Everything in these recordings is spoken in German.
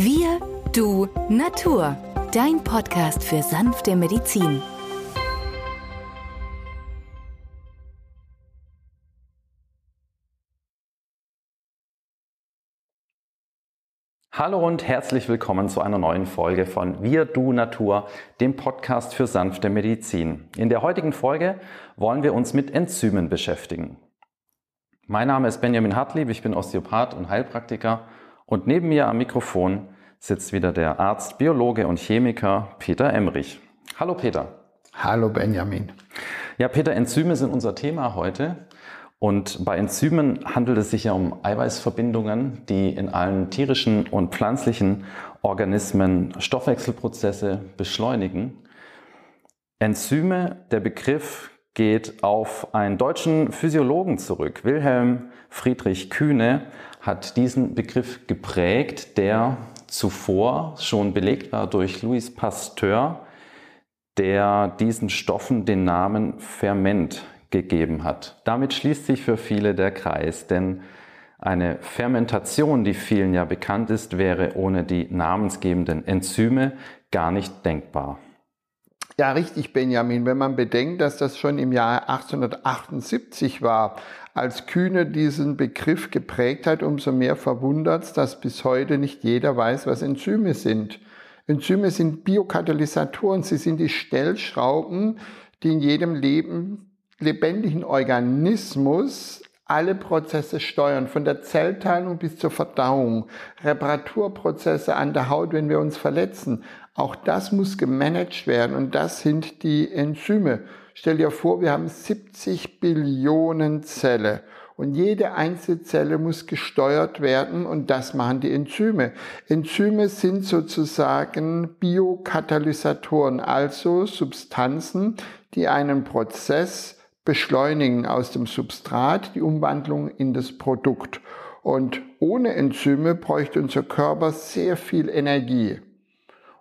Wir, du, Natur. Dein Podcast für sanfte Medizin. Hallo und herzlich willkommen zu einer neuen Folge von Wir, du, Natur, dem Podcast für sanfte Medizin. In der heutigen Folge wollen wir uns mit Enzymen beschäftigen. Mein Name ist Benjamin Hartlieb, ich bin Osteopath und Heilpraktiker und neben mir am Mikrofon sitzt wieder der Arzt, Biologe und Chemiker Peter Emrich. Hallo Peter. Hallo Benjamin. Ja, Peter, Enzyme sind unser Thema heute. Und bei Enzymen handelt es sich ja um Eiweißverbindungen, die in allen tierischen und pflanzlichen Organismen Stoffwechselprozesse beschleunigen. Enzyme, der Begriff geht auf einen deutschen Physiologen zurück. Wilhelm Friedrich Kühne hat diesen Begriff geprägt, der zuvor schon belegt war durch Louis Pasteur, der diesen Stoffen den Namen Ferment gegeben hat. Damit schließt sich für viele der Kreis, denn eine Fermentation, die vielen ja bekannt ist, wäre ohne die namensgebenden Enzyme gar nicht denkbar. Ja, richtig, Benjamin. Wenn man bedenkt, dass das schon im Jahr 1878 war, als Kühne diesen Begriff geprägt hat, umso mehr verwundert es, dass bis heute nicht jeder weiß, was Enzyme sind. Enzyme sind Biokatalysatoren. Sie sind die Stellschrauben, die in jedem Leben, lebendigen Organismus alle Prozesse steuern, von der Zellteilung bis zur Verdauung, Reparaturprozesse an der Haut, wenn wir uns verletzen, auch das muss gemanagt werden und das sind die Enzyme. Stell dir vor, wir haben 70 Billionen Zelle und jede einzelne Zelle muss gesteuert werden und das machen die Enzyme. Enzyme sind sozusagen Biokatalysatoren, also Substanzen, die einen Prozess beschleunigen aus dem Substrat, die Umwandlung in das Produkt. Und ohne Enzyme bräuchte unser Körper sehr viel Energie.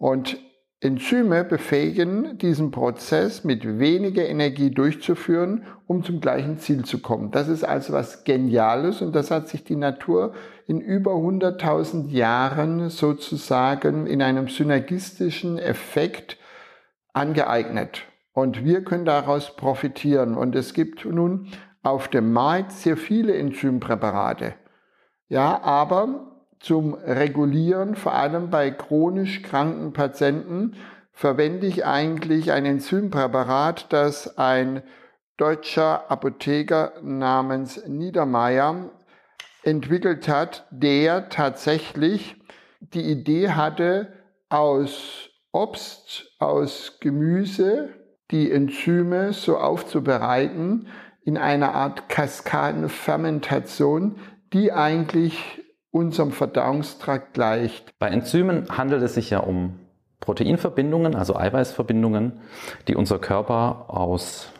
Und Enzyme befähigen diesen Prozess mit weniger Energie durchzuführen, um zum gleichen Ziel zu kommen. Das ist also was Geniales und das hat sich die Natur in über 100.000 Jahren sozusagen in einem synergistischen Effekt angeeignet. Und wir können daraus profitieren. Und es gibt nun auf dem Markt sehr viele Enzympräparate. Ja, aber zum Regulieren, vor allem bei chronisch kranken Patienten, verwende ich eigentlich ein Enzympräparat, das ein deutscher Apotheker namens Niedermeyer entwickelt hat, der tatsächlich die Idee hatte, aus Obst, aus Gemüse die Enzyme so aufzubereiten in einer Art Kaskadenfermentation, die eigentlich unserem Verdauungstrakt gleicht. Bei Enzymen handelt es sich ja um Proteinverbindungen, also Eiweißverbindungen, die unser Körper aus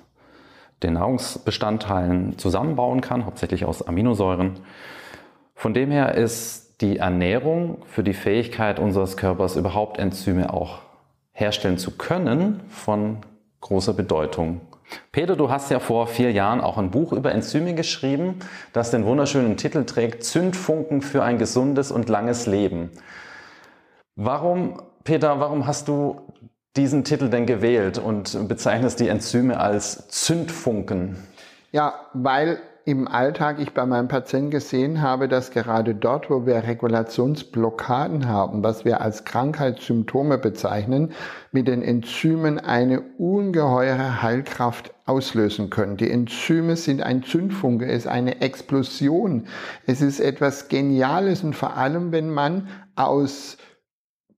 den Nahrungsbestandteilen zusammenbauen kann, hauptsächlich aus Aminosäuren. Von dem her ist die Ernährung für die Fähigkeit unseres Körpers überhaupt Enzyme auch herstellen zu können von großer Bedeutung. Peter, du hast ja vor vier Jahren auch ein Buch über Enzyme geschrieben, das den wunderschönen Titel trägt Zündfunken für ein gesundes und langes Leben. Warum, Peter, warum hast du diesen Titel denn gewählt und bezeichnest die Enzyme als Zündfunken? Ja, weil im Alltag ich bei meinem Patienten gesehen habe, dass gerade dort, wo wir Regulationsblockaden haben, was wir als Krankheitssymptome bezeichnen, mit den Enzymen eine ungeheure Heilkraft auslösen können. Die Enzyme sind ein Zündfunke, es ist eine Explosion, es ist etwas Geniales und vor allem, wenn man aus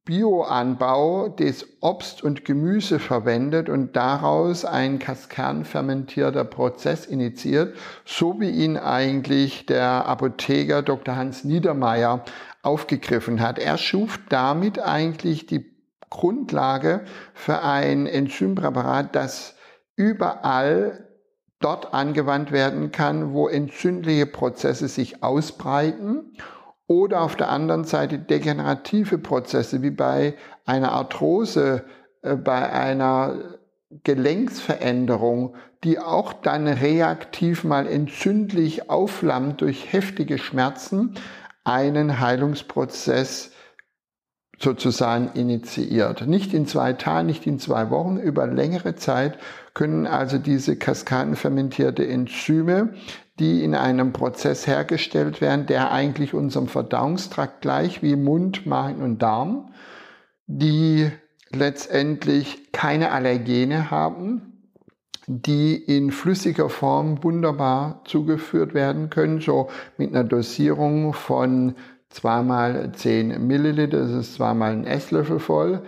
Bioanbau des Obst und Gemüse verwendet und daraus ein kaskernfermentierter Prozess initiiert, so wie ihn eigentlich der Apotheker Dr. Hans Niedermeyer aufgegriffen hat. Er schuf damit eigentlich die Grundlage für ein Enzympräparat, das überall dort angewandt werden kann, wo entzündliche Prozesse sich ausbreiten oder auf der anderen Seite degenerative Prozesse wie bei einer Arthrose, äh, bei einer Gelenksveränderung, die auch dann reaktiv mal entzündlich aufflammt durch heftige Schmerzen, einen Heilungsprozess sozusagen initiiert. Nicht in zwei Tagen, nicht in zwei Wochen, über längere Zeit können also diese kaskadenfermentierte Enzyme, die in einem Prozess hergestellt werden, der eigentlich unserem Verdauungstrakt gleich wie Mund, Magen und Darm, die letztendlich keine Allergene haben, die in flüssiger Form wunderbar zugeführt werden können, so mit einer Dosierung von zweimal 10 Milliliter, das ist zweimal ein Esslöffel voll,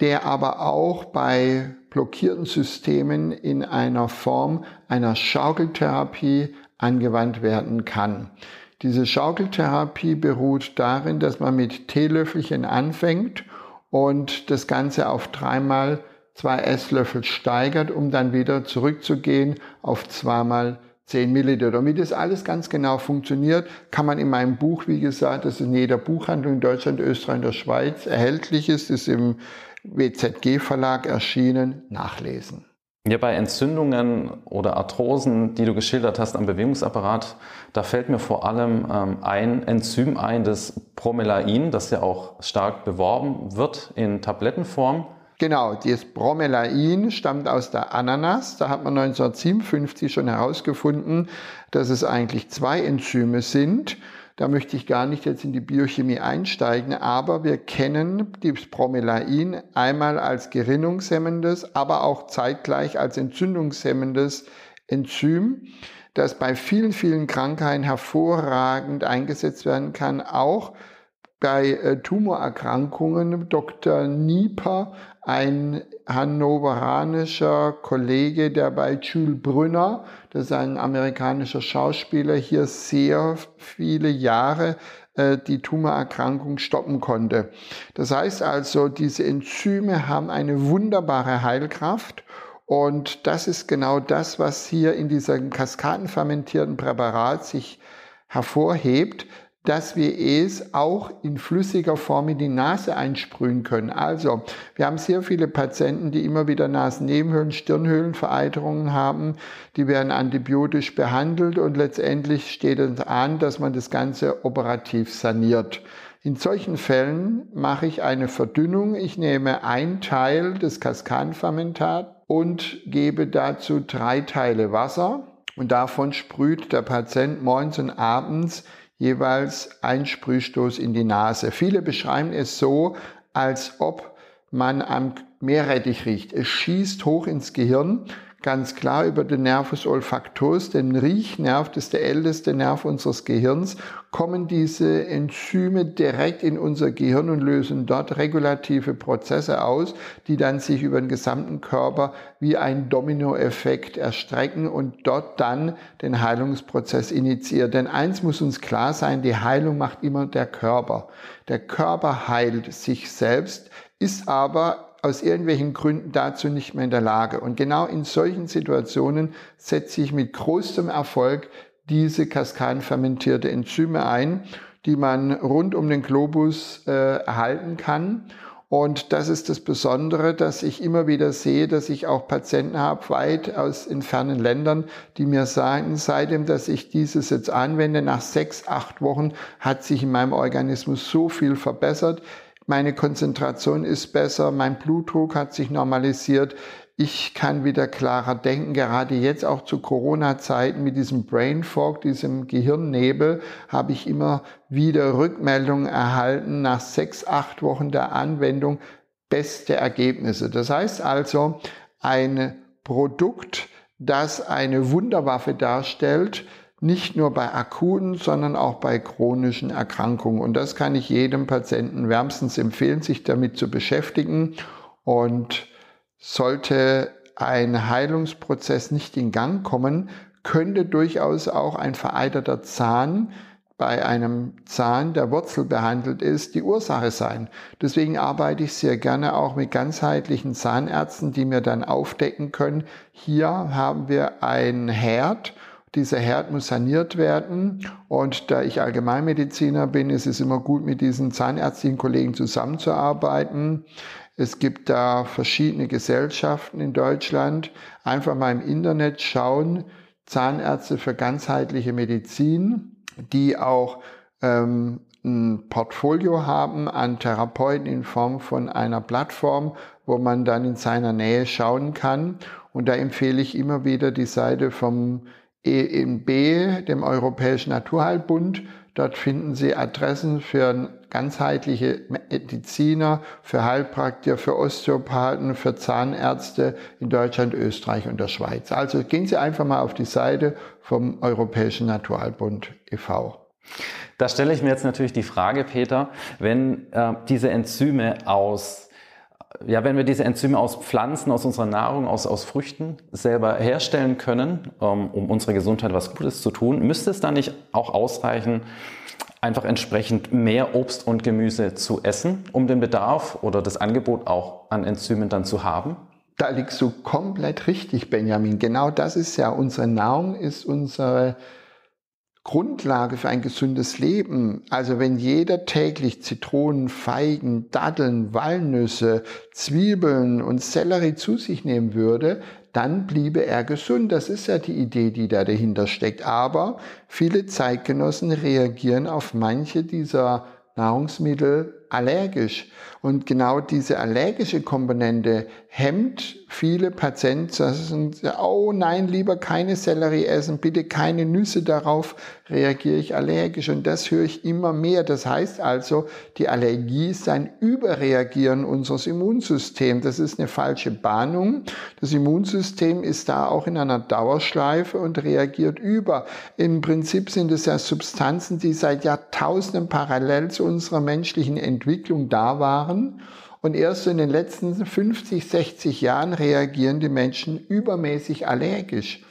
der aber auch bei blockierten Systemen in einer Form einer Schaukeltherapie angewandt werden kann. Diese Schaukeltherapie beruht darin, dass man mit Teelöffelchen anfängt und das Ganze auf dreimal zwei Esslöffel steigert, um dann wieder zurückzugehen auf zweimal 10 Milliliter. Damit das alles ganz genau funktioniert, kann man in meinem Buch, wie gesagt, das in jeder Buchhandlung in Deutschland, Österreich und der Schweiz erhältlich ist, ist im WZG Verlag erschienen, nachlesen. Ja, bei Entzündungen oder Arthrosen, die du geschildert hast am Bewegungsapparat, da fällt mir vor allem ähm, ein Enzym ein, das Bromelain, das ja auch stark beworben wird in Tablettenform. Genau, das Bromelain stammt aus der Ananas. Da hat man 1957 schon herausgefunden, dass es eigentlich zwei Enzyme sind. Da möchte ich gar nicht jetzt in die Biochemie einsteigen, aber wir kennen das Bromelain einmal als gerinnungshemmendes, aber auch zeitgleich als entzündungshemmendes Enzym, das bei vielen, vielen Krankheiten hervorragend eingesetzt werden kann, auch bei äh, Tumorerkrankungen Dr. Nieper, ein hannoveranischer Kollege, der bei Jules Brünner, das ist ein amerikanischer Schauspieler, hier sehr viele Jahre äh, die Tumorerkrankung stoppen konnte. Das heißt also, diese Enzyme haben eine wunderbare Heilkraft und das ist genau das, was hier in diesem kaskadenfermentierten Präparat sich hervorhebt, dass wir es auch in flüssiger Form in die Nase einsprühen können. Also, wir haben sehr viele Patienten, die immer wieder Nasennebenhöhlen, Stirnhöhlenvereiterungen haben. Die werden antibiotisch behandelt und letztendlich steht es an, dass man das Ganze operativ saniert. In solchen Fällen mache ich eine Verdünnung. Ich nehme ein Teil des Kaskanfermentat und gebe dazu drei Teile Wasser. Und davon sprüht der Patient morgens und abends jeweils ein Sprühstoß in die Nase. Viele beschreiben es so, als ob man am Meerrettich riecht. Es schießt hoch ins Gehirn ganz klar über den Nervus olfactus, den Riechnerv, das ist der älteste Nerv unseres Gehirns, kommen diese Enzyme direkt in unser Gehirn und lösen dort regulative Prozesse aus, die dann sich über den gesamten Körper wie ein Dominoeffekt erstrecken und dort dann den Heilungsprozess initiieren. Denn eins muss uns klar sein, die Heilung macht immer der Körper. Der Körper heilt sich selbst, ist aber aus irgendwelchen Gründen dazu nicht mehr in der Lage. Und genau in solchen Situationen setze ich mit großem Erfolg diese kaskadenfermentierte Enzyme ein, die man rund um den Globus äh, erhalten kann. Und das ist das Besondere, dass ich immer wieder sehe, dass ich auch Patienten habe, weit aus in Ländern, die mir sagen, seitdem, dass ich dieses jetzt anwende, nach sechs, acht Wochen hat sich in meinem Organismus so viel verbessert meine Konzentration ist besser, mein Blutdruck hat sich normalisiert, ich kann wieder klarer denken, gerade jetzt auch zu Corona-Zeiten mit diesem Brain Fog, diesem Gehirnnebel, habe ich immer wieder Rückmeldungen erhalten nach sechs, acht Wochen der Anwendung, beste Ergebnisse. Das heißt also, ein Produkt, das eine Wunderwaffe darstellt, nicht nur bei akuten, sondern auch bei chronischen Erkrankungen. Und das kann ich jedem Patienten wärmstens empfehlen, sich damit zu beschäftigen. Und sollte ein Heilungsprozess nicht in Gang kommen, könnte durchaus auch ein vereiterter Zahn bei einem Zahn, der Wurzel behandelt ist, die Ursache sein. Deswegen arbeite ich sehr gerne auch mit ganzheitlichen Zahnärzten, die mir dann aufdecken können, hier haben wir einen Herd dieser Herd muss saniert werden. Und da ich Allgemeinmediziner bin, ist es immer gut, mit diesen zahnärztlichen Kollegen zusammenzuarbeiten. Es gibt da verschiedene Gesellschaften in Deutschland. Einfach mal im Internet schauen, Zahnärzte für ganzheitliche Medizin, die auch ähm, ein Portfolio haben an Therapeuten in Form von einer Plattform, wo man dann in seiner Nähe schauen kann. Und da empfehle ich immer wieder die Seite vom EMB, dem Europäischen Naturheilbund. Dort finden Sie Adressen für ganzheitliche Mediziner, für Heilpraktiker, für Osteopathen, für Zahnärzte in Deutschland, Österreich und der Schweiz. Also gehen Sie einfach mal auf die Seite vom Europäischen Naturheilbund e.V. Da stelle ich mir jetzt natürlich die Frage, Peter, wenn äh, diese Enzyme aus ja, wenn wir diese Enzyme aus Pflanzen, aus unserer Nahrung, aus, aus Früchten selber herstellen können, ähm, um unserer Gesundheit was Gutes zu tun, müsste es dann nicht auch ausreichen, einfach entsprechend mehr Obst und Gemüse zu essen, um den Bedarf oder das Angebot auch an Enzymen dann zu haben? Da liegst du komplett richtig, Benjamin. Genau das ist ja unsere Nahrung, ist unsere Grundlage für ein gesundes Leben. Also wenn jeder täglich Zitronen, Feigen, Datteln, Walnüsse, Zwiebeln und Sellerie zu sich nehmen würde, dann bliebe er gesund. Das ist ja die Idee, die da dahinter steckt. Aber viele Zeitgenossen reagieren auf manche dieser Nahrungsmittel allergisch. Und genau diese allergische Komponente hemmt viele Patienten, oh nein, lieber keine Sellerie essen, bitte keine Nüsse, darauf reagiere ich allergisch. Und das höre ich immer mehr. Das heißt also, die Allergie ist ein Überreagieren unseres Immunsystems. Das ist eine falsche Bahnung. Das Immunsystem ist da auch in einer Dauerschleife und reagiert über. Im Prinzip sind es ja Substanzen, die seit Jahrtausenden parallel zu unserer menschlichen Entwicklung Entwicklung da waren. Und erst in den letzten 50, 60 Jahren reagieren die Menschen übermäßig allergisch.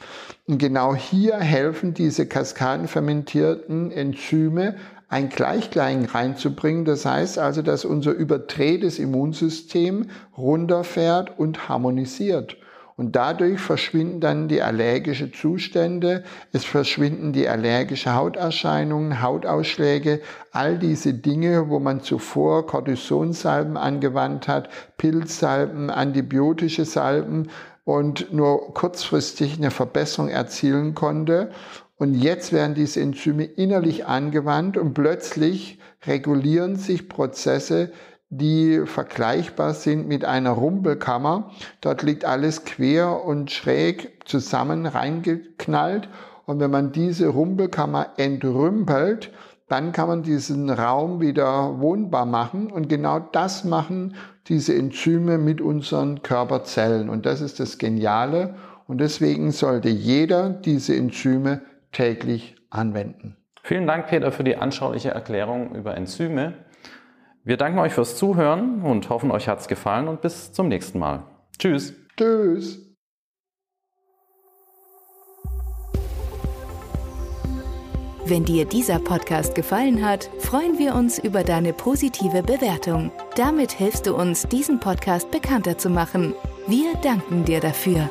Und genau hier helfen diese kaskadenfermentierten Enzyme, ein Gleichgleich reinzubringen. Das heißt also, dass unser überdrehtes Immunsystem runterfährt und harmonisiert. Und dadurch verschwinden dann die allergischen Zustände, es verschwinden die allergischen Hauterscheinungen, Hautausschläge, all diese Dinge, wo man zuvor Cortisonsalben angewandt hat, Pilzsalben, antibiotische Salben und nur kurzfristig eine Verbesserung erzielen konnte. Und jetzt werden diese Enzyme innerlich angewandt und plötzlich regulieren sich Prozesse, die vergleichbar sind mit einer Rumpelkammer. Dort liegt alles quer und schräg zusammen reingeknallt. Und wenn man diese Rumpelkammer entrümpelt, dann kann man diesen Raum wieder wohnbar machen. Und genau das machen diese Enzyme mit unseren Körperzellen. Und das ist das Geniale. Und deswegen sollte jeder diese Enzyme täglich anwenden. Vielen Dank, Peter, für die anschauliche Erklärung über Enzyme. Wir danken euch fürs Zuhören und hoffen, euch hat es gefallen und bis zum nächsten Mal. Tschüss. Tschüss. Wenn dir dieser Podcast gefallen hat, freuen wir uns über deine positive Bewertung. Damit hilfst du uns, diesen Podcast bekannter zu machen. Wir danken dir dafür.